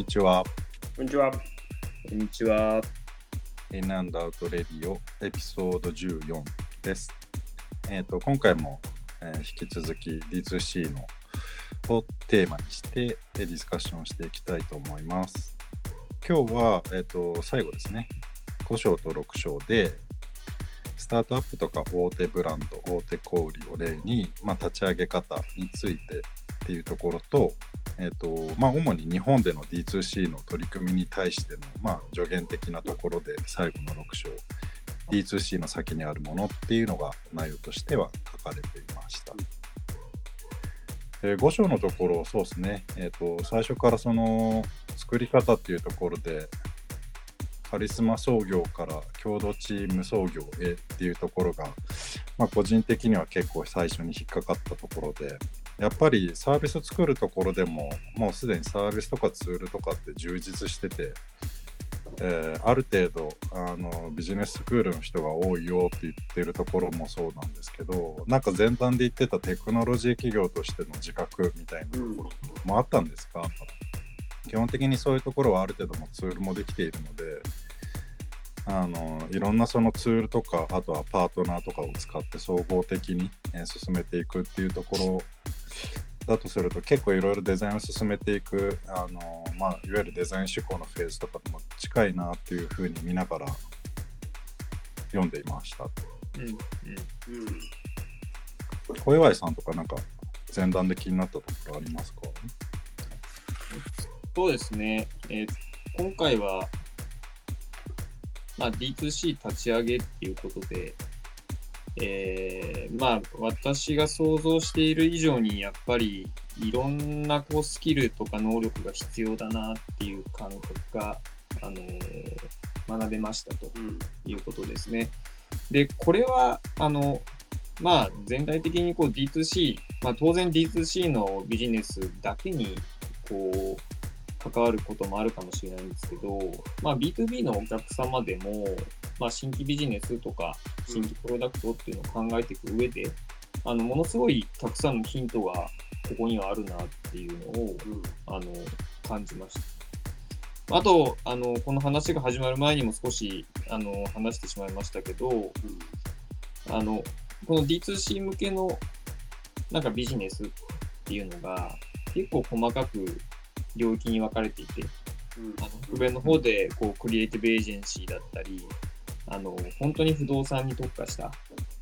にちは。こんにちは。こんにちは。インアンドアウトレディオエピソード14です。えっ、と、今回も、えー引き続き D2C のをテーマにしてえーディスカッションしていきたいと思います。今日は、えっ、と、最後ですね。5章と6章で、スタートアップとか大手ブランド、大手小売を例に、まあ、立ち上げ方についてっていうところと、えーとまあ、主に日本での D2C の取り組みに対しての、まあ、助言的なところで最後の6章 D2C の先にあるものっていうのが内容としては書かれていました。えー5章のところそうですね、えーと最初からその作り方っていうところでカリスマ創業から共同チーム創業へっていうところが、まあ、個人的には結構最初に引っかかったところでやっぱりサービス作るところでももうすでにサービスとかツールとかって充実してて、えーある程度あのビジネススクールの人が多いよって言ってるところもそうなんですけどなんか前段で言ってたテクノロジー企業としての自覚みたいなところもあったんですか、基本的にそういうところはある程度もツールもできているのであのいろんなそのツールとかあとはパートナーとかを使って総合的に、えー進めていくっていうところだとすると結構いろいろデザインを進めていくあの、まあ、いわゆるデザイン思考のフェーズとかとも近いなっていうふうに見ながら読んでいました。うん。うん。うん。小祝さんとかなんか前段で気になったところありますか？そうですね。えー今回は、まあ、D2C 立ち上げっていうことで、えーまあ、私が想像している以上に、やっぱりいろんなこうスキルとか能力が必要だなっていう感覚が、あのー学べましたと。うん。いうことですね。で、これは、あの、まあ、全体的にこう D2C、まあ、当然 D2C のビジネスだけに、こう、関わることもあるかもしれないんですけど、まあ、B2B のお客様でも、まあ、新規ビジネスとか、新規プロダクトっていうのを考えていく上で、あの、ものすごいたくさんのヒントがここにはあるなっていうのを、うん。あの感じました。あとあの、この話が始まる前にも少しあの話してしまいましたけど、あのこの D2C 向けのなんかビジネスっていうのが結構細かく領域に分かれていて、うん。あの北米の方でこうクリエイティブエージェンシーだったり、あの本当に不動産に特化した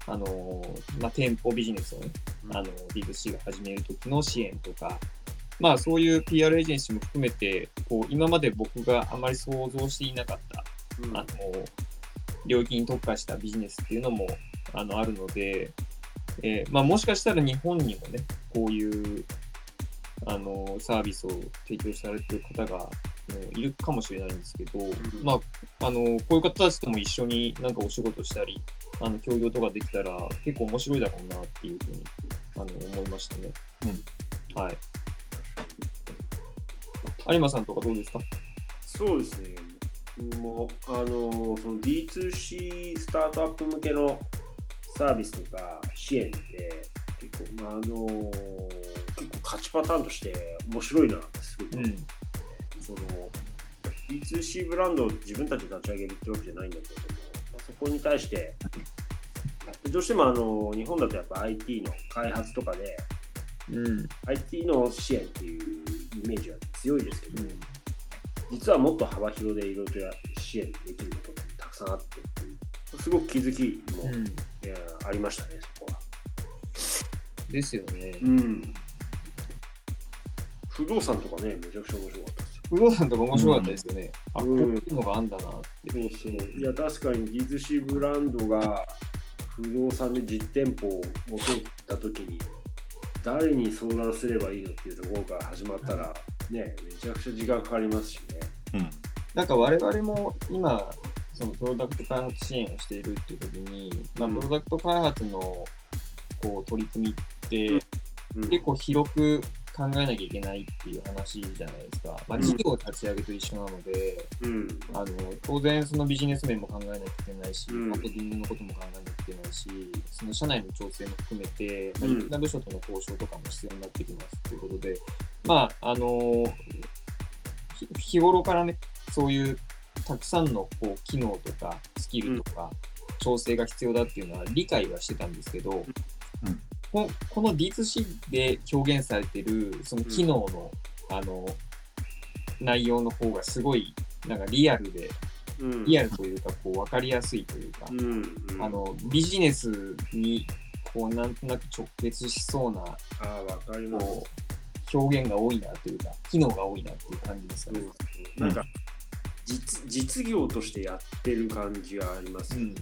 あの、まあ、店舗ビジネスをね、あの D2C が始める時の支援とか、まあそういう PR エージェンシーも含めて、こう今まで僕があまり想像していなかった、うん。あの領域に特化したビジネスっていうのもあのあるので、えーまあ、もしかしたら日本にもね、こういうあのサービスを提供されている方が、うんいるかもしれないんですけど、まあ、あのこういう方たちとも一緒になんかお仕事したり、あの協業とかできたら結構面白いだろうなっていうふうにあの思いましたね。うん。はい。有馬さんとかどうですか？そうですね。僕もあのその D2C スタートアップ向けのサービスとか支援って結構、まあ、あの結構勝ちパターンとして面白いなってすごん。その D2C ブランドを自分たちで立ち上げるってわけじゃないんだけれども、まあ、そこに対してどうしてもあの日本だとやっぱ IT の開発とかでうん。IT の支援っていうイメージは強いですけど、実はもっと幅広でいろいろと支援できることがたくさんあってすごく気づきも、うん。いやありましたね、そこは。ですよね。うん。不動産とかね、めちゃくちゃ面白かった。不動産とか面白かったですよね。あ、こううんいうのがあんだなって。そうそう。いや、確かに D2C ブランドが不動産で実店舗を持ってったときに、誰に相談すればいいのっていうところから始まったら、ね、めちゃくちゃ時間かかりますしね。うんなんか我々も今、そのプロダクト開発支援をしているっていう時に、まあ、うんプロダクト開発のこう取り組みってうん結構広く考えなきゃいけないっていう話じゃないですか。まあ、うん。事業を立ち上げと一緒なので、うん。あの当然そのビジネス面も考えなきゃいけないし、うん。マーケティングのことも考えなきゃいけないし、その社内の調整も含めて、まあ、うんいろんな部署との交渉とかも必要になってきますということで、まあ、あのひ日頃からね、そういうたくさんのこう機能とかスキルとか調整が必要だっていうのは理解はしてたんですけど、うんここの D2C で表現されてるその機能の、あの内容の方がすごいなんかリアルでうんリアルというかこう分かりやすいというか、うんうんあのビジネスにこうなんとなく直結しそうなあかります。こう表現が多いなというか機能が多いなっていう感じですかね。うんなんか実実業としてやってる感じがありますよね。うん、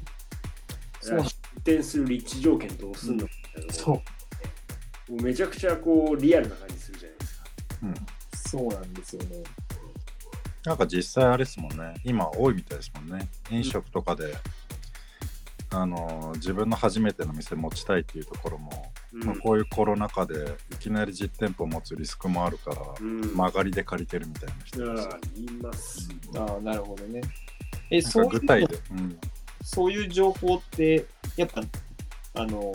そう出店する立地条件どうすんのみたいなそうもうめちゃくちゃこうリアルな感じするじゃないですか。うん。そうなんですよね。なんか実際あれですもんね。今多いみたいですもんね。飲食とかで、あの自分の初めての店持ちたいっていうところも、うんまあ、こういうコロナ禍でいきなり実店舗持つリスクもあるから、うん曲がりで借りてるみたいな人あですあ言います。ああ、なるほどね。え、そう具体で、うん、そういう情報って、やっぱ、あの、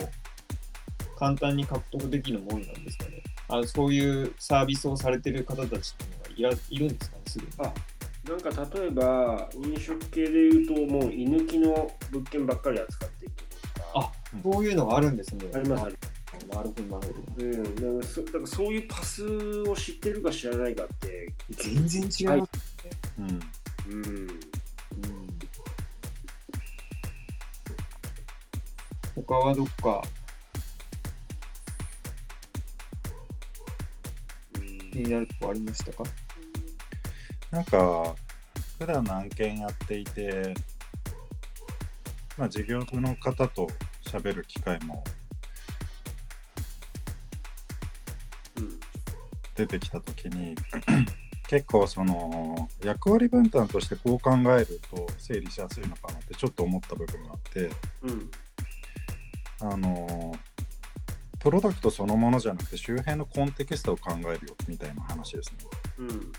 簡単に獲得できるもんなんですかね。あのそういうサービスをされてる方たちっていうのがいらいるんですかね、すでに。あなんか例えば飲食系でいうともう居抜きの物件ばっかり扱っているところとかあそういうのがあるんですね。ありますなるほど、なるほど。うん、だからそだからそういうパスを知ってるか知らないかって、全然違います。はいうん、うん、うん他はどっか気になるとこありましたか？なんか普段の案件やっていて、まあ、事業部の方と喋る機会もうん、出てきた時に 結構その役割分担としてこう考えると整理しやすいのかなってちょっと思った部分があってうん、あのプロダクトそのものじゃなくて周辺のコンテキストを考えるよみたいな話ですね。うん、うん、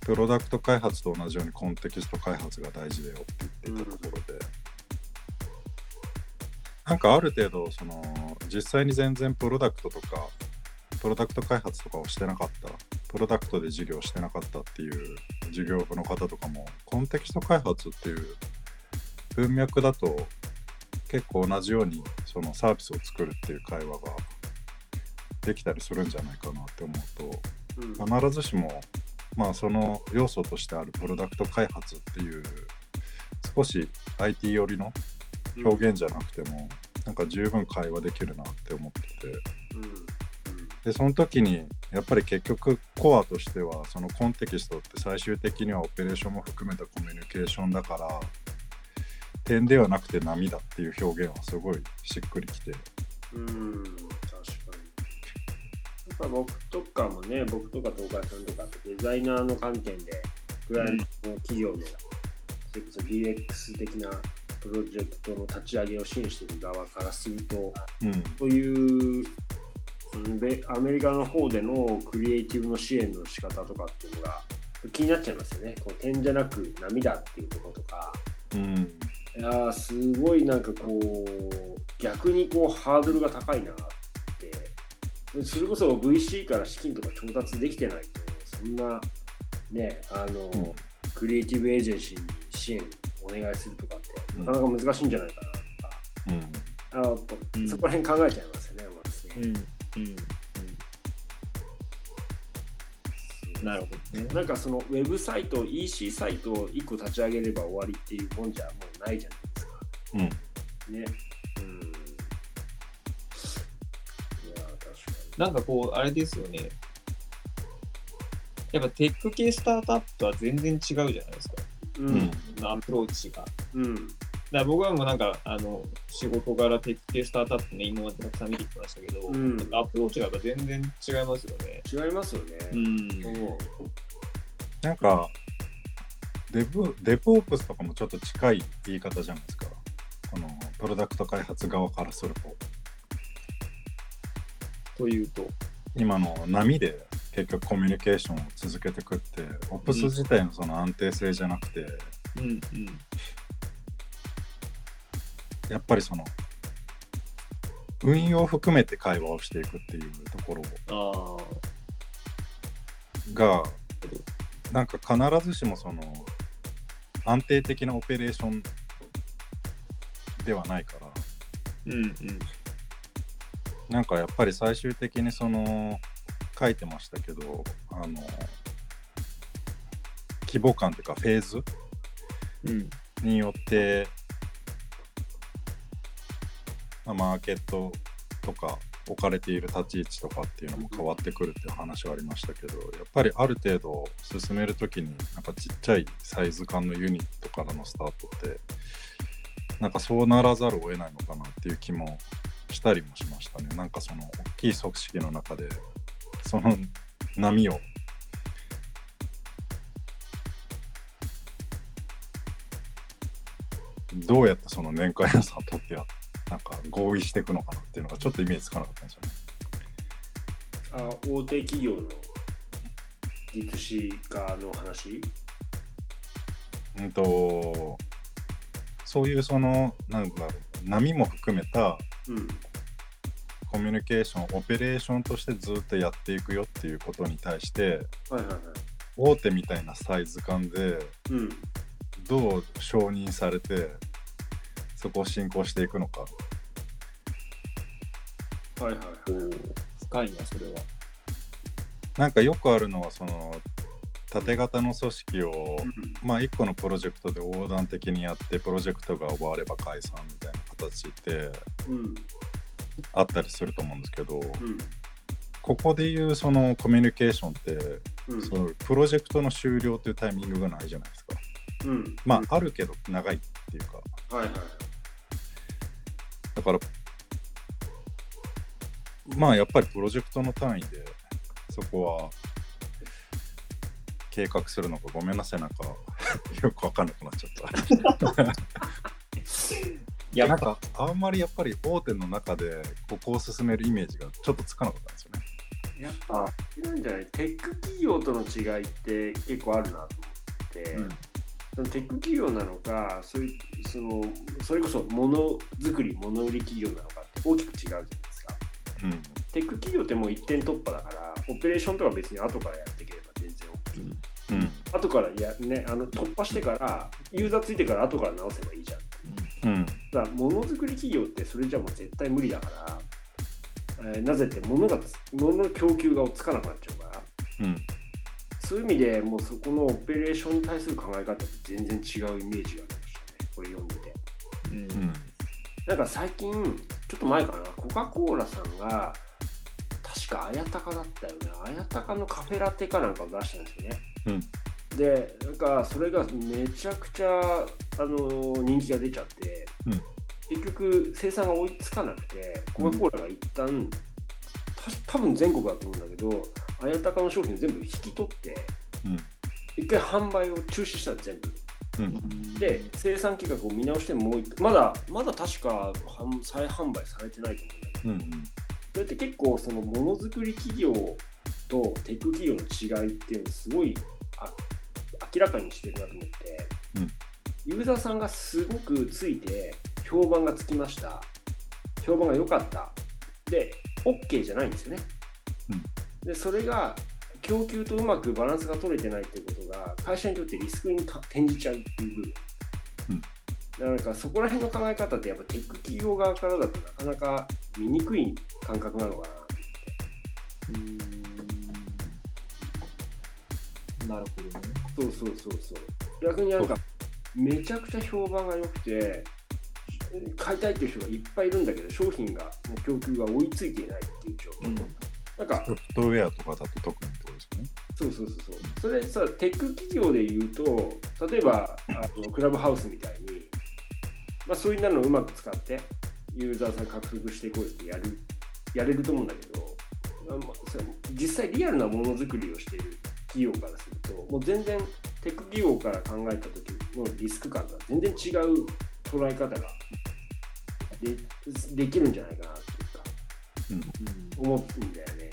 プロダクト開発と同じようにコンテキスト開発が大事だよって言ってたところで、なんかある程度その実際に全然プロダクトとかプロダクト開発とかをしてなかったプロダクトで事業してなかったっていう事業部の方とかもコンテキスト開発っていう文脈だと結構同じようにそのサービスを作るっていう会話ができたりするんじゃないかなって思うとうん、必ずしも、まあ、その要素としてあるプロダクト開発っていう少し IT 寄りの表現じゃなくても、なんか十分会話できるなって思ってて。うん、うん、でその時にやっぱり結局コアとしてはそのコンテキストって最終的にはオペレーションも含めたコミュニケーションだから点ではなくて波だっていう表現はすごいしっくりきてうん、確かに。やっぱ僕とかもね、僕とか東海さんとかってデザイナーの観点で、クライアントの企業の、それこそ DX 的なプロジェクトの立ち上げを支援している側からすると、うんそういううんでアメリカの方でのクリエイティブの支援の仕方とかっていうのが気になっちゃいますよね。こう点じゃなく波だっていうところとか。うんいやーすごいなんかこう逆にこうハードルが高いなって。それこそ VC から資金とか調達できてないとそんなねあの、うん。クリエイティブエージェンシーに支援お願いするとかってなかなか難しいんじゃないかなとか、うん。あやっぱうんそこら辺考えちゃいますよね、私ね。うん。うん。なるほどね。なんかそのウェブサイト EC サイトを1個立ち上げれば終わりっていうもんじゃもうないじゃないですか。うんね。うん。いやー、確かなんかこう、あれですよね。やっぱテック系スタートアップとは全然違うじゃないですか。に。うん。アプローチが。うん。ら僕はもうなんか、あの、仕事柄テック系スタートアップね、今までたくさん見てきましたけど、うんアプローチがやっぱ全然違いますよね。違いますよね。うん。そうなんか Dev DevOps とかもちょっと近い言い方じゃないですかこのプロダクト開発側からするとというと。今の波で結局コミュニケーションを続けていくってオプス自体のその安定性じゃなくて、うんうん。やっぱりその運用を含めて会話をしていくっていうところ。がなんか必ずしもその安定的なオペレーションではないからうんうん。なんかやっぱり最終的にその書いてましたけどあの規模感というかフェーズうん。によって、まあ、マーケットとか置かれている立ち位置とかっていうのも変わってくるっていう話はありましたけどやっぱりある程度進めるときになんかちっちゃいサイズ感のユニットからのスタートってなんかそうならざるを得ないのかなっていう気もしたりもしましたね。なんかその大きい組織の中でその波をどうやってその年間予算を取ってやってなんか合意していくのかなっていうのがちょっとイメージつかなかったんですよね。あ大手企業の D2C 化の話？うんとそういうそのなんだろう波も含めたうん。コミュニケーションオペレーションとしてずっとやっていくよっていうことに対してはいはいはい。大手みたいなサイズ感でうん。どう承認されてそこを進行していくのか。はいはいはい。深いな、それは。なんかよくあるのはその縦型の組織をうん。まあ1個のプロジェクトで横断的にやってプロジェクトが終われば解散みたいな形ってうんあったりすると思うんですけどうんここでいうそのコミュニケーションってうん。そのプロジェクトの終了というタイミングがないじゃないですか。うん。まああるけど長いっていうか。はいはいだからまあやっぱりプロジェクトの単位でそこは計画するのかごめんなさいなんか よくわかんなくなっちゃった。やなんかあんまりやっぱり大手の中でここを進めるイメージがちょっとつかなかったんですよね。やっぱなんじゃない？テック企業との違いって結構あるなと思って、うんそのテック企業なのかそういうそのそれこそものづくりもの売り企業なのかって大きく違うじゃないですか。うん。テック企業ってもう一点突破だからオペレーションとか別に後からやっていければ全然 OK うん。後からや、ね、あの突破してからユーザーついてから後から直せばいいじゃん。うん。だものづくり企業ってそれじゃもう絶対無理だから、えーなぜって物がつ物の供給がつかなくなっちゃうから。うんそういう意味でもうそこのオペレーションに対する考え方って全然違うイメージがありましたね。これ読んでて。うん。うんなんか最近ちょっと前かなコカ・コーラさんが確か綾鷹だったよね。綾鷹のカフェラテかなんかを出したんですよね。うん。でなんかそれがめちゃくちゃあの人気が出ちゃって、うん。結局生産が追いつかなくてコカ・コーラが一旦、た多分全国だと思うんだけど綾鷹の商品を全部引き取ってうん。一回販売を中止したの全部。うん。で生産計画を見直してもう一回まだまだ確か販再販売されてないと思うんだけど。うんそれって結構そのものづくり企業とテック企業の違いっていうのをすごいあ明らかにしてるなと思って、うん。ユーザーさんがすごくついて評判がつきました。評判が良かった。で OK じゃないんですよね、でそれが供給とうまくバランスが取れてないっていうことが会社にとってリスクに転じちゃうっていう部分、うん。だからなんかそこら辺の考え方ってやっぱテック企業側からだとなかなか見にくい感覚なのかな。なるほどね。そうそうそうそう。逆になんかめちゃくちゃ評判が良くて買いたいっていう人がいっぱいいるんだけど商品が供給が追いついていないっていう状況、うん。なんかソフトウェアとかだと特にってことですよね。そうそうそうそう。それさテック企業で言うと例えば あのクラブハウスみたいに、まあ、そういうのをうまく使ってユーザーさん獲得していこうってやるやれると思うんだけど、まあ実際リアルなものづくりをしている企業からするともう全然テック企業から考えた時のリスク感とは全然違う捉え方がでできるんじゃないかなっていうか思うんだよね。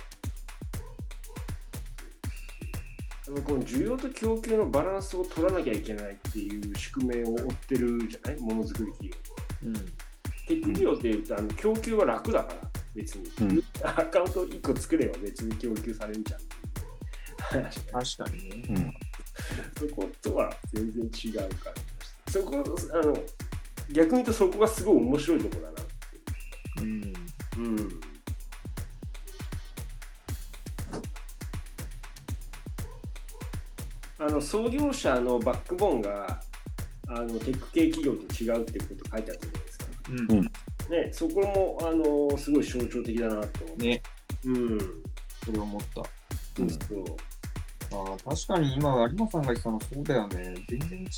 この需要と供給のバランスを取らなきゃいけないっていう宿命を負ってるじゃない？ものづくり企業。うん。テック企業っていうとあの供給は楽だから別に、うんアカウント1個作れば別に供給されるじゃん確かにね。うんそことは全然違う感じがしてそこあの逆に言うとそこがすごい面白いところだなうん。うんあの創業者のバックボーンがあのテック系企業と違うってこと書いてあったじゃないですか。うん。ね、そこもあのすごい象徴的だなと思って。ね、うん。それ思った。そうそう。ああ、確かに今、有馬さんが言ってたのそうだよね。全然違い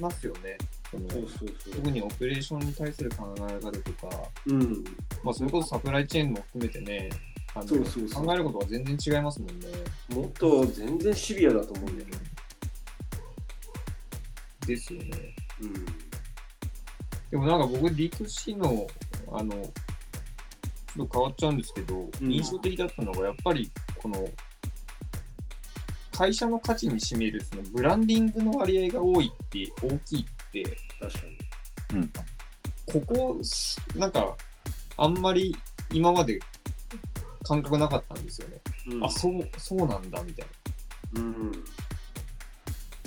ますよね。特にオペレーションに対する考え方とか、うん。まあ、それこそサプライチェーンも含めてね、あのそうそうそう考えることは全然違いますもんね。もっと全然シビアだと思うんだよね。ですよね。うん。でもなんか僕 D2C の、あの、ちょっと変わっちゃうんですけど、うん印象的だったのが、やっぱりこの、会社の価値に占めるそのブランディングの割合が多いって、大きいって、確かうん。ここ、なんか、あんまり今まで感覚なかったんですよね。に。うんあ、そう、そうなんだ、みたいな。うん。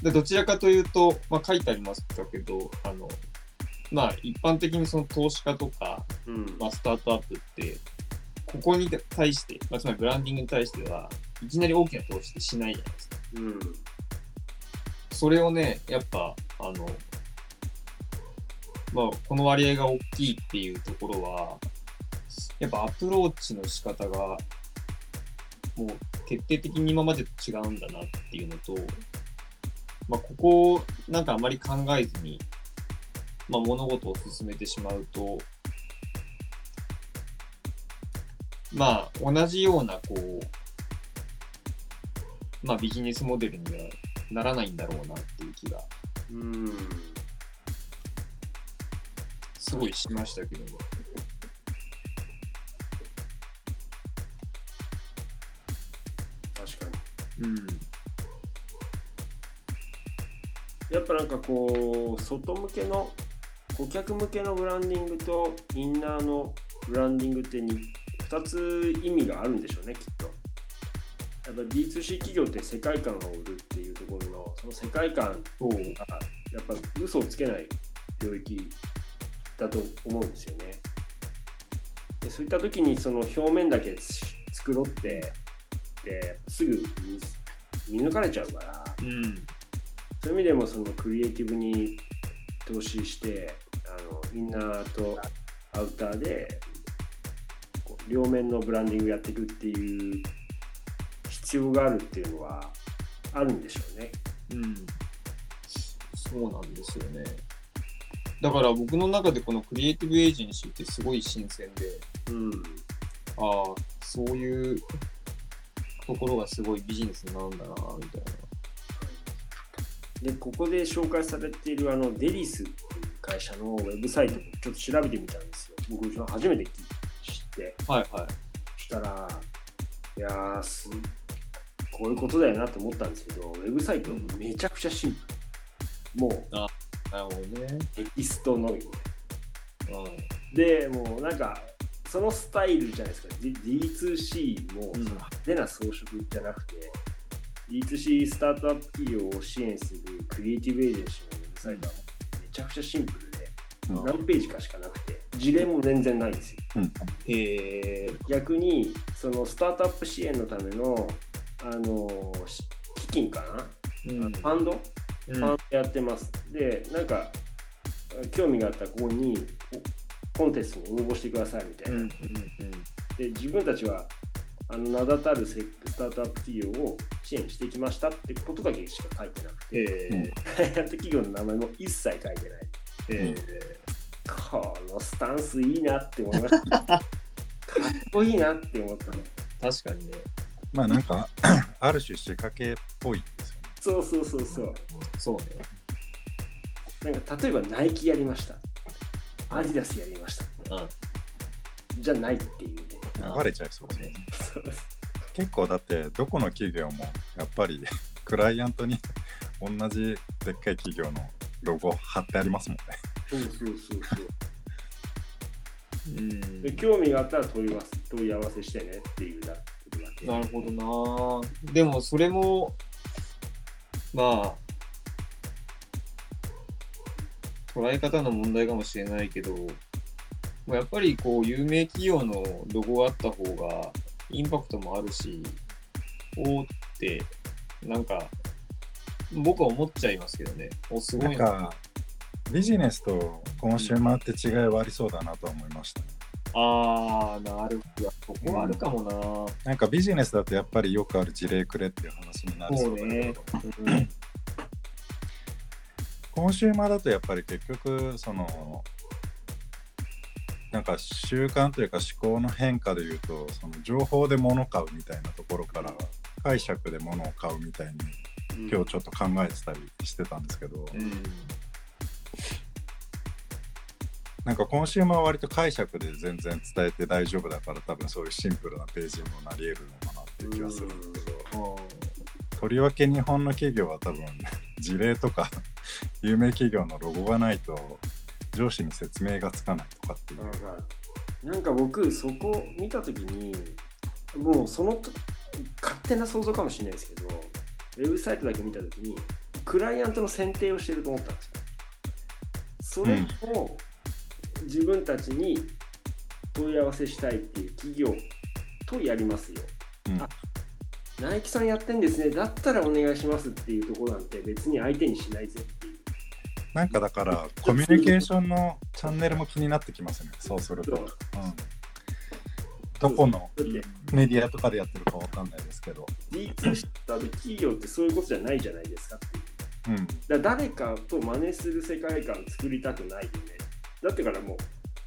でどちらかというと、まあ、書いてありましたけど、あの、まあ、一般的にその投資家とか、うん。まあ、スタートアップって、ここに対して、まあ、つまりブランディングに対しては、いきなり大きな投資ってしないじゃないですか。うん。それをね、やっぱ、あの、まあ、この割合が大きいっていうところは、やっぱアプローチの仕方が、もう徹底的に今までと違うんだなっていうのと、まあ、ここをなんかあまり考えずに、まあ、物事を進めてしまうと、まあ、同じような、こう、まあ、ビジネスモデルにはならないんだろうなっていう気がうん。すごいしましたけども。確かに。うん。やっぱなんかこう、外向けの、顧客向けのブランディングとインナーのブランディングってに2つ意味があるんでしょうね、きっと。やっぱ D2C 企業って世界観を売るっていうところの、その世界観。がやっぱ嘘をつけない領域だと思うんですよね。でそういった時にその表面だけつ作ろうってですぐ見見抜かれちゃうからうん。そういう意味でもそのクリエイティブに投資してあのインナーとアウターで両面のブランディングやっていくっていう必要があるっていうのはあるんでしょうね。うん。そうなんですよね。だから僕の中でこのクリエイティブエージェンシーってすごい新鮮で、うんああ、そういうところがすごいビジネスなんだな、みたいな。でここで紹介されているあのデリスっていう会社のウェブサイトもちょっと調べてみたんですよ。僕初めて知って。はいはい。そしたら、いやーす、こういうことだよなと思ったんですけど、ウェブサイトめちゃくちゃシンプル。もうなるほどね。テキストのみで。うで、もうなんか、そのスタイルじゃないですか。D- D2C もそうんの派手な装飾じゃなくて、D2C スタートアップ企業を支援するクリエイティブエージェンシーのウェブサイトはめちゃくちゃシンプルで、うん何ページかしかなくて、事例も全然ないんですよ。うん。ん。へえ。逆にそのスタートアップ支援のためのあのし基金かな、うん。ファンド、うんファンドやってますでなんか興味があったらここにおコンテストに応募してくださいみたいな、うんうんで自分たちはあの名だたるセスタートアップ企業を支援してきましたってことだけしか書いてなくてへえ。開発企業の名前も一切書いてないへこのスタンスいいなって思いました かっこいいなって思ったのえ。確かにね。まあなんか、ある種仕掛けっぽい。そうそうそうそうそうね。なんか例えばナイキやりました。アディダスやりました。うん。じゃないっていうね。流れちゃいそうですね。そうです結構だってどこの企業もやっぱり クライアントに 同じでっかい企業のロゴ貼ってありますもんね。そうそうそうそう。うんで興味があったら問い合わせ問い合わせしてねっていうだけだけ。なるほどな。でもそれも、まあ、捉え方の問題かもしれないけど、やっぱりこう、有名企業のロゴがあった方が、インパクトもあるし、おーって、なんか、僕は思っちゃいますけどね。お、すごいな。なんか、ビジネスとコンシューマーって違いはありそうだなと思いましたね。あー、なるほど。そこはあるかもな。なんかビジネスだとやっぱりよくある事例くれっていう話になりそうだけど、そうねコンシューマーだとやっぱり結局そのなんか習慣というか思考の変化でいうとその情報で物を買うみたいなところから解釈で物を買うみたいに今日ちょっと考えてたりしてたんですけど、うん。なんかコンシューマーは割と解釈で全然伝えて大丈夫だから多分そういうシンプルなページにもなり得るのかなっていう気がするんですけど、とりわけ日本の企業は多分 事例とか有名企業のロゴがないと上司に説明がつかないとかっていう。なんか僕そこ見た時にもうそのと勝手な想像かもしれないですけどウェブサイトだけ見た時にクライアントの選定をしてると思ったんですよ。それを自分たちに問い合わせしたいっていう企業とやりますよ。うん。あ。ナイキさんやってんですね。だったらお願いしますっていうところなんて別に相手にしないぜっていう。なんかだからコミュニケーションのチャンネルも気になってきますね、そうすると。そううん、どこのメディアとかでやってるかわかんないですけど。D2 した企業ってそういうことじゃないじゃないですかっていう。うん、だ誰かと真似する世界観作りたくないよね。だってからもう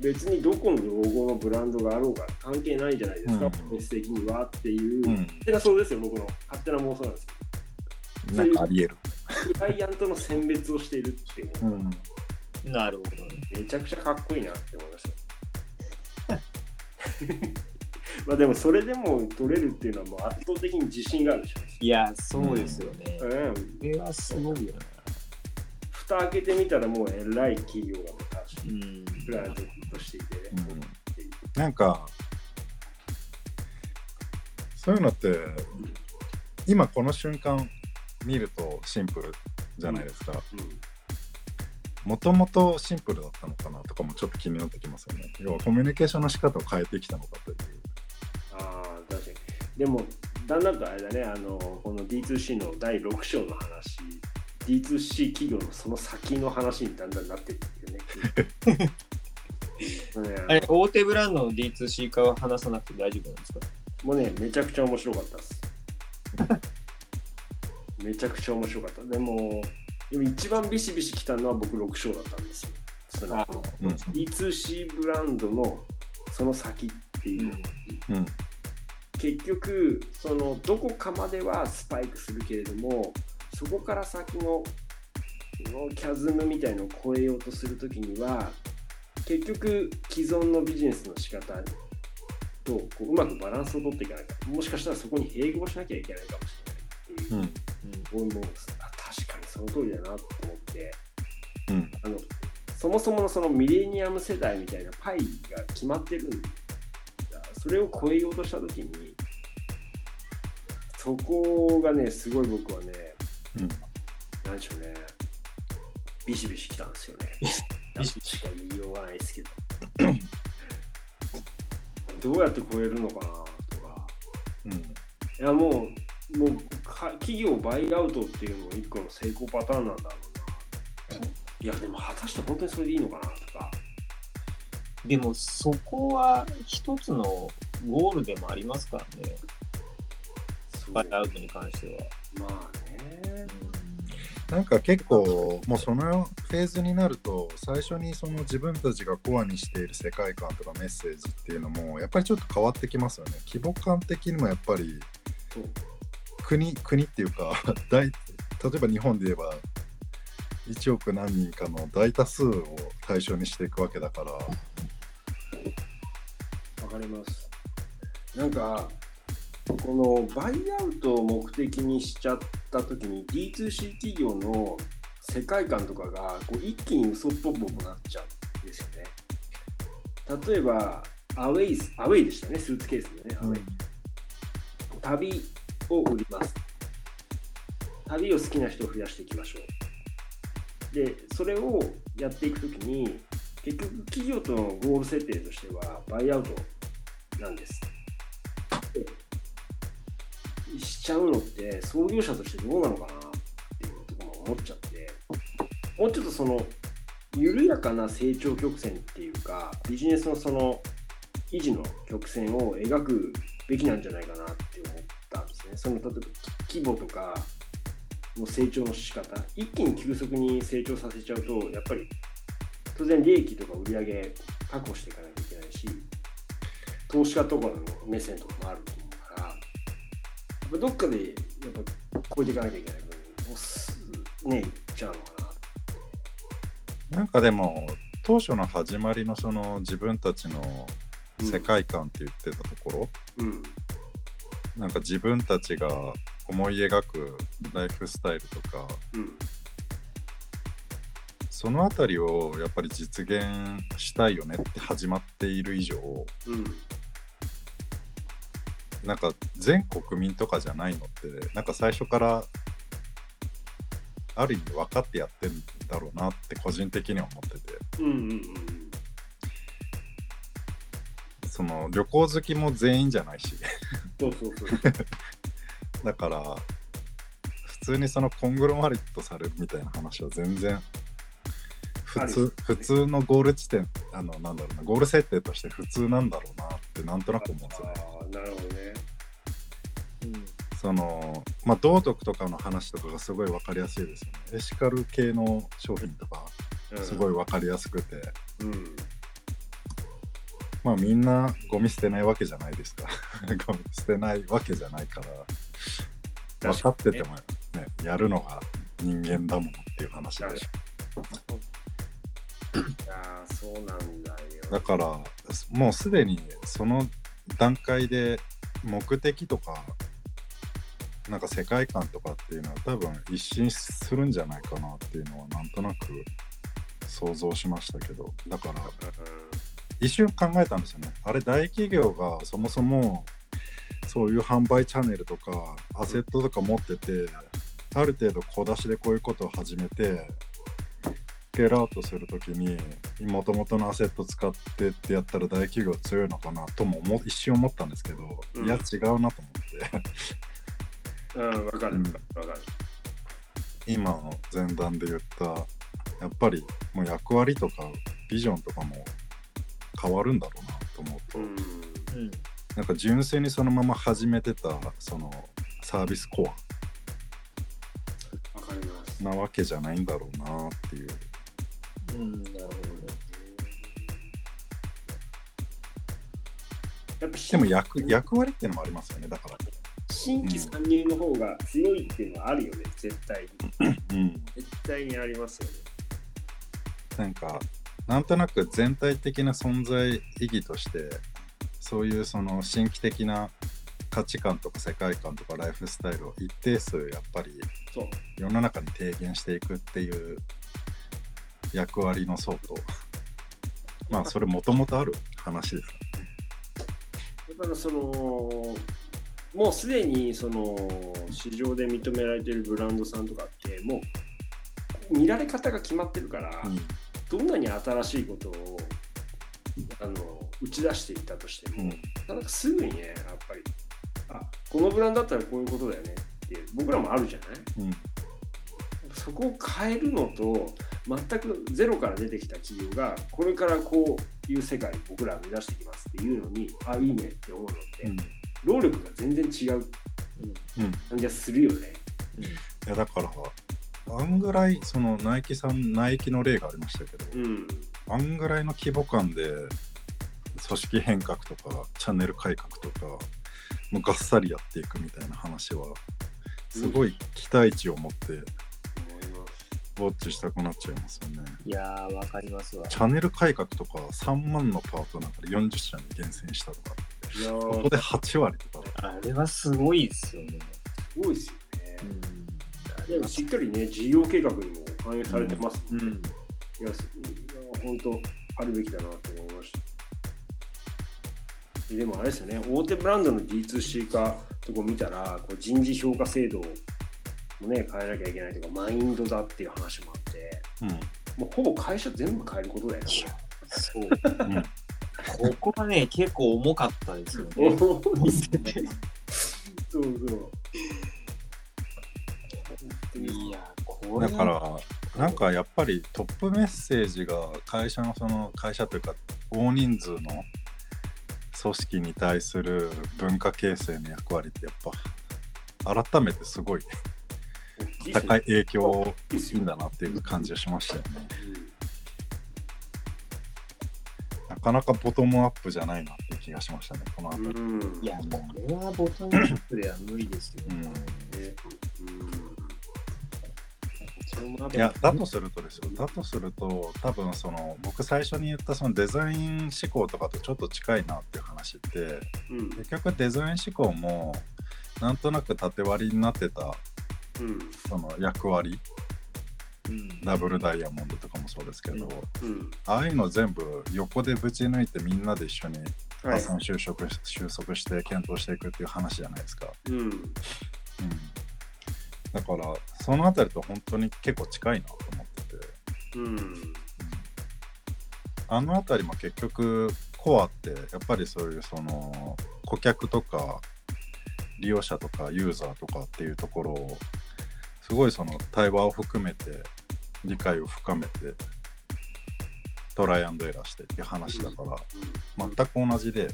別にどこのロゴのブランドがあろうが関係ないじゃないですか、うん本質的にはっていう、うん、勝手なそうですよ、僕の勝手な妄想なんですけなんかあり得る。ど、クライアントの選別をしているっていうのうん、なるほどね。めちゃくちゃかっこいいなって思いました。まあでもそれでも取れるっていうのはもう圧倒的に自信があるじゃないですか。いや、そうですよね。うん、これはすごいよな。蓋開けてみたらもうえらい企業が昔うん。クライアントとしていて、うんなんかそういうのって今この瞬間見るとシンプルじゃないですか。うんもともとシンプルだったのかなとかもちょっと気になってきますよね。要はコミュニケーションの仕方を変えてきたのかという。ああ、確かに。でも、だんだんとあれだね、あの、この D2C の第6章の話、D2C 企業のその先の話にだんだんなっていってるね。ね あれ、大手ブランドの D2C 化は話さなくて大丈夫なんですか？もうね、めちゃくちゃ面白かったです。めちゃくちゃ面白かった。でも、でも一番ビシビシ来たのは僕6章だったんですよ。そのあうん D2C ブランドのその先っていう。うん結局そのどこかまではスパイクするけれどもそこから先ののキャズムみたいのを超えようとするときには結局既存のビジネスの仕方とこううまくバランスを取っていかないか。もしかしたらそこに併合しなきゃいけないかもしれないっていう。うん。思いもあ確かにその通りだなと思って。うん。あのそもそものそのミレニアム世代みたいなパイが決まってるんだ。それを超えようとした時にそこがねすごい僕はねうん。何でしょうね。ビシビシきたんですよね。ビシビしか言いようがないですけど。どうやって超えるのかなとか。うん。いやもうもうか企業バイアウトっていうのも一個の成功パターンなんだろうな。いやでも果たして本当にそれでいいのかなとか。でも、そこは一つのゴールでもありますからね。バイアウトに関しては。まあねなんか結構もうそのフェーズになると最初にその自分たちがコアにしている世界観とかメッセージっていうのもやっぱりちょっと変わってきますよね。規模感的にもやっぱり国国っていうか 大例えば日本で言えば1億何人かの大多数を対象にしていくわけだから。わかります。なんかこのバイアウトを目的にしちゃった時に D2C 企業の世界観とかがこう一気に嘘っぽくなっちゃうんですよね。例えばアウェイアウェイでしたねスーツケースでね、アウェイ旅を売ります。旅を好きな人を増やしていきましょう。でそれをやっていくときに結局企業とのゴール設定としてはバイアウトなんです。ちゃうのって創業者としてどうなのかなっていうところも思っちゃってもうちょっとその緩やかな成長曲線っていうかビジネスのその維持の曲線を描くべきなんじゃないかなって思ったんですね。その例えば規模とかの成長の仕方一気に急速に成長させちゃうとやっぱり当然利益とか売り上げ確保していかなきゃいけないし投資家とかの目線とかもあると思うからやっぱどっかでやっぱ超えていかなきゃいけない部分をすねいっちゃうのかななんかでも当初の始まりのその自分たちの世界観って言ってたところ、うん。なんか自分たちが思い描くライフスタイルとかうんそのあたりをやっぱり実現したいよねって始まっている以上うんなんか全国民とかじゃないのってなんか最初からある意味分かってやってるんだろうなって個人的には思ってて。うんうんうんその旅行好きも全員じゃないし。そうそうそう。だから普通にそのコングロマリットされるみたいな話は全然普通普通のゴール地点あのなんだろうなゴール設定として普通なんだろうなってなんとなく思うんですよねそのまあ道徳とかの話とかがすごい分かりやすいですよね。エシカル系の商品とかうん。すごい分かりやすくて、うん。まあみんなゴミ捨てないわけじゃないですか。ゴミ捨てないわけじゃないから。分かっててもねやるのが人間だものっていう話で。いやーそうなんだよ。だからもうすでにその段階で目的とかなんか世界観とかっていうのは多分一新するんじゃないかなっていうのはなんとなく想像しましたけど。だから一瞬考えたんですよね。あれ大企業がそもそもそういう販売チャンネルとかアセットとか持っててある程度小出しでこういうことを始めてスケールアウトするときにもともとのアセット使ってってやったら大企業強いのかなとも思一瞬思ったんですけど、うん。いや違うなと思ってうんわかる。うんわかる。今の前段で言ったやっぱりもう役割とかビジョンとかも変わるんだろうなと思うと、うん。うんなんか純粋にそのまま始めてたそのサービスコア。なわけじゃないんだろうなっていう。うんなるほどね。やっぱで新も役役割っていうのもありますよね。だから新規参入の方が強いっていうのはあるよね絶対に。うん。絶対にありますよね。なんかなんとなく全体的な存在意義としてそういうその新規的な価値観とか世界観とかライフスタイルを一定数やっぱり世の中に提言していくっていう役割の層とまあそれもともとある話ですだからそのもうすでにその市場で認められているブランドさんとかってもう見られ方が決まってるから、うん。どんなに新しいことをあの打ち出していったとしても、うん。なんかすぐにねやっぱりあ。このブランドだったらこういうことだよねって僕らもあるじゃない？うん。そこを変えるのと全くゼロから出てきた企業がこれからこういう世界に僕らは目指していきますっていうのにあいいねって思うのって、うん労力が全然違ううん感じがするよね。いやだからあんぐらいそのナイキさんナイキの例がありましたけど、うん。あんぐらいの規模感で組織変革とかチャンネル改革とかもうがっさりやっていくみたいな話はすごい期待値を持って思います。ウォッチしたくなっちゃいますよね。いやー、わかりますわ。チャンネル改革とか3万のパートナーから40社に厳選したとかここー、で8割とかあれはすごいですよね。すごいですよね。うんでもしっかりね、事業計画にも反映されてますもんね。うん。いや、すいや本当、あるべきだなと思いました。でもあれですよね、大手ブランドの D2C 化とこ見たら、こう人事評価制度もね、変えなきゃいけないとか、マインドだっていう話もあって、うんもうほぼ会社全部変えることだよね。そう。うんここがね、結構重かったですよね。おそうそう。いや、これだからなんかやっぱりトップメッセージが会社のその会社というか大人数の組織に対する文化形成の役割ってやっぱ改めてすごい高い影響をいいんだなっていう感じがしましたよね。かなかボトムアップじゃないなっていう気がしましたね、この辺り。うん。いや、これはボトムアップでは無理ですよ。うんねいやだとするとですよだとすると多分その僕最初に言ったそのデザイン思考とかとちょっと近いなっていう話ってうん。結局デザイン思考もなんとなく縦割りになってたうん。その役割うんダブルダイヤモンドとかもそうですけど、うん。ああいうの全部横でぶち抜いてみんなで一緒にはい。破産就職し収束して検討していくっていう話じゃないですか。うん。うん、だからそのあたりと本当に結構近いなと思ってて。うん。あの辺りも結局コアってやっぱりそういうその顧客とか利用者とかユーザーとかっていうところをすごいその対話を含めて理解を深めてトライアンドエラーしてっていう話だから全く同じで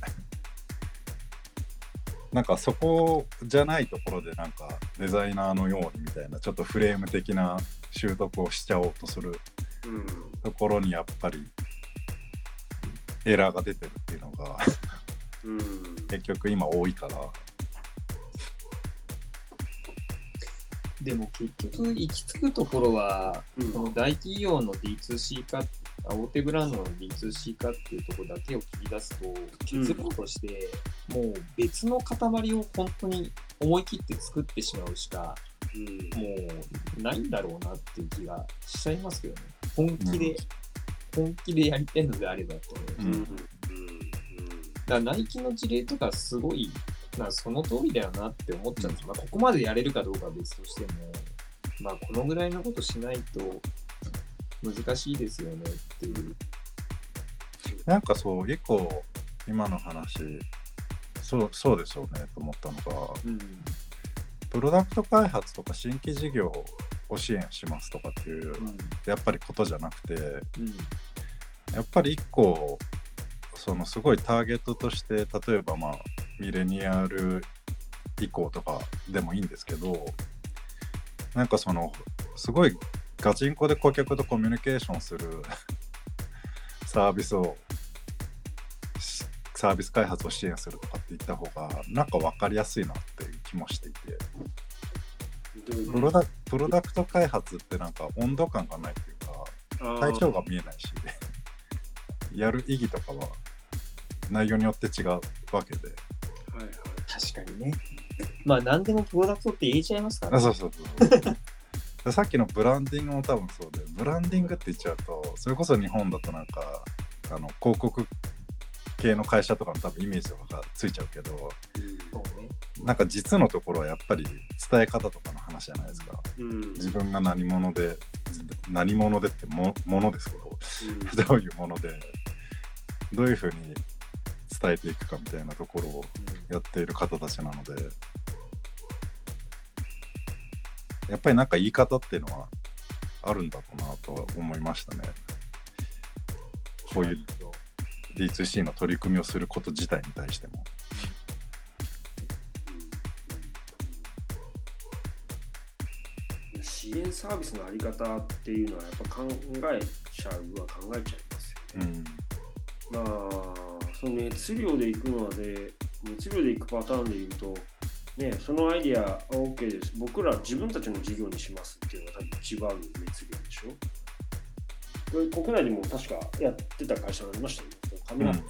なんかそこじゃないところでなんかデザイナーのようにみたいなちょっとフレーム的な習得をしちゃおうとするうん。ところにやっぱりエラーが出てるっていうのがうん。結局今多いからでも結局行き着くところは、うん。この大企業の D2C 化あ大手ブランドの D2C 化っていうところだけを切り出すと結論として、もう別の塊を本当に思い切って作ってしまうしかうん。もうないんだろうなっていう気がしちゃいますけどね。本気で、本気でやりたいのであればと思う、うん。うん。だからナイキの事例とかすごいまあその通りだよなって思っちゃうんです、まあ、ここまでやれるかどうかは別としてもまあこのぐらいのことしないと難しいですよねっていう。なんかそう一個今の話そうそうですよねと思ったのがうん。プロダクト開発とか新規事業を支援しますとかっていうやっぱりことじゃなくてうん。やっぱり一個そのすごいターゲットとして例えばまあミレニアル以降とかでもいいんですけどなんかそのすごいガチンコで顧客とコミュニケーションする サービスをしサービス開発を支援するとかって言った方がなんか分かりやすいなっていう気もしていて。うん。プロダプロダクト開発ってなんか温度感がないっていうか対象が見えないしやる意義とかは内容によって違うわけではいはい。確かにね。まあ何でもプロダクトって言えちゃいますからね。あそうそうそうで さっきのブランディングも多分そうでブランディングって言っちゃうとそれこそ日本だとなんかあの広告系の会社とかの多分イメージとかがついちゃうけどそうね。なんか実のところはやっぱり伝え方とかの話じゃないですかうん。自分が何者で何者でってもものですけど どういうものでどういうふうに伝えていくかみたいなところをやっている方たちなのでやっぱりなんか言い方っていうのはあるんだろうなとは思いましたね。こういう D2C の取り組みをすること自体に対しても。支援サービスのあり方っていうのはやっぱ考えちゃうは考えちゃいますよね。うん。まあその熱量でいくのはで熱量でいくパターンで言うとねそのアイディアは OK です。僕ら自分たちの事業にしますっていうのが多分一番の熱量でしょ。これ国内でも確かやってた会社がありましたよね。カメラとか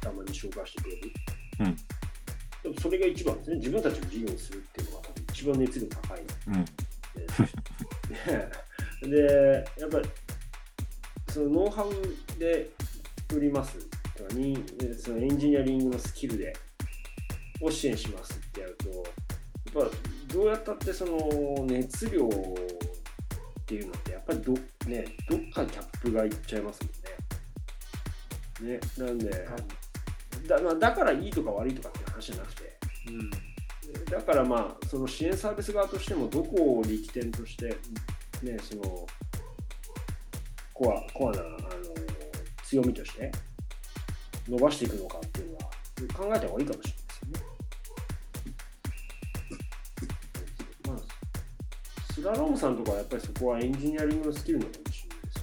たまに紹介してくれる、うん。でもそれが一番ですね。自分たちの事業にするっていうのが多分一番熱量高い。うん。ででやっぱりそのノウハウで売りますとかにでそのエンジニアリングのスキルでを支援しますってやるとやっぱどうやったってその熱量っていうのってやっぱりどね、どっかキャップがいっちゃいますもんね。ね、なんで、だまあだからいいとか悪いとかっていう話じゃなくて、うん。だからまあ、その支援サービス側としても、どこを力点として、ね、その、コア、コアな、あの、強みとして、伸ばしていくのかっていうのは、考えた方がいいかもしれないラロームさんとかはやっぱりそこはエンジニアリングのスキルなのかもしれないです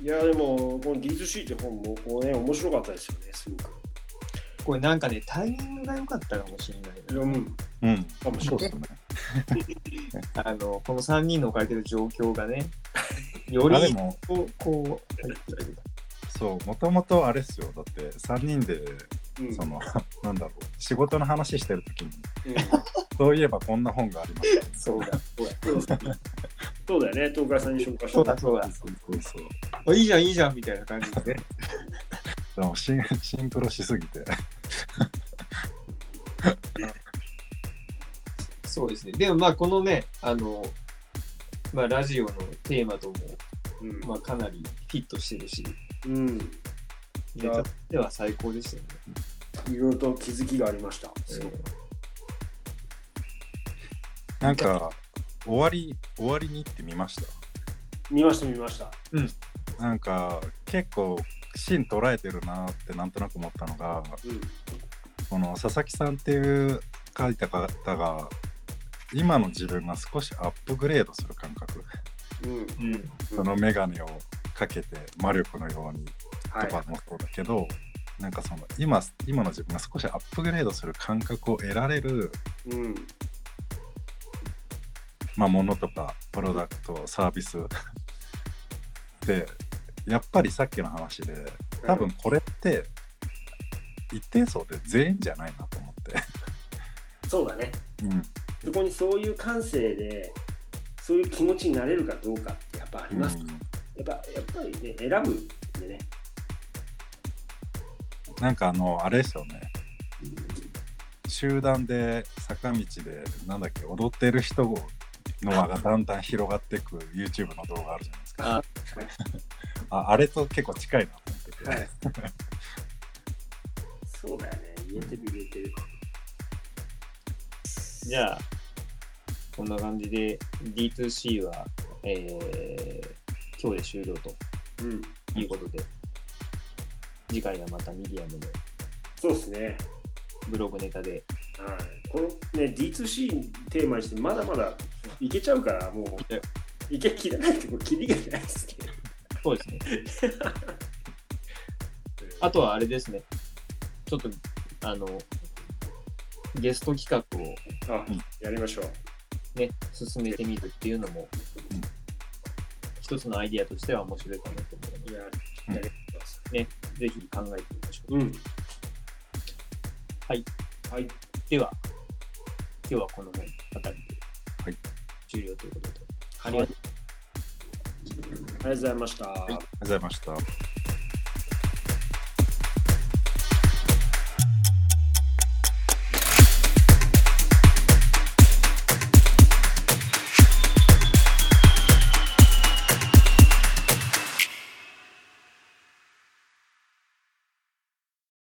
ね。いや、でも、この D2C って本も、こうね、面白かったですよね、すごく。これなんかね、タイミングが良かったかもしれないな。うん、うん。かもしれない。あの、この3人の置かれてる状況がね、よりあでも、こう、こう、そう、もともとあれっすよ。だって、3人で、うんその、なんだろう、仕事の話してるときに、うん そういえばこんな本がありましたね。そうだ、そうだ。そうだよね、東海さんに紹介してそうだ、そうだ。そうそうそう。あいいじゃん、いいじゃん、みたいな感じでね。でもシンシンクロしすぎて。そうですね。でもまあ、このね、あの、まあ、ラジオのテーマとも、うんまあ、かなりフィットしてるし、うん、ネタとしては最高でしたよね。いろいろと気づきがありました。すごくなんか、終わり、終わりにって見ました？見ました、見ました。なんか、結構、芯捉えてるなってなんとなく思ったのが、うん、この佐々木さんっていう書いた方が、今の自分が少しアップグレードする感覚。うん、うん。そのメガネをかけて魔力のようにはいとかもそうだけど、なんかその今今の自分が少しアップグレードする感覚を得られる、うん、まあ、ものとかプロダクトサービスでやっぱりさっきの話で多分これって一定層で全員じゃないなと思って。そうだね。うんそこにそういう感性で、そういう気持ちになれるかどうかってやっぱあります。うんやっぱ、やっぱりね、選ぶんでね。なんかあのあれですよね集団で坂道でなんだっけ踊ってる人の輪がだんだん広がっていく YouTube の動画あるじゃないですかあ ああれと結構近いなと思ってて、はいそうだよね。言えてる言えてる。じゃあ、こんな感じで D2C は、えー今日で終了とうん、いうことで、次回はまたミディアムのそうですね。ブログネタで、はい、このね、D2C テーマにして、まだまだいけちゃうから、もう、いけきれないって、これ、キリがないですけど。そうですね。あとはあれですね、ちょっと、あの、ゲスト企画をあ、やりましょう。ね、進めてみるっていうのも、うん一つのアイディアとしては面白いかなと思うの。で、ぜひ考えてみましょう。うん。はい。はい。では、今日はこの辺あたりということで、ありがとうありがとうございました。ありがとうございました。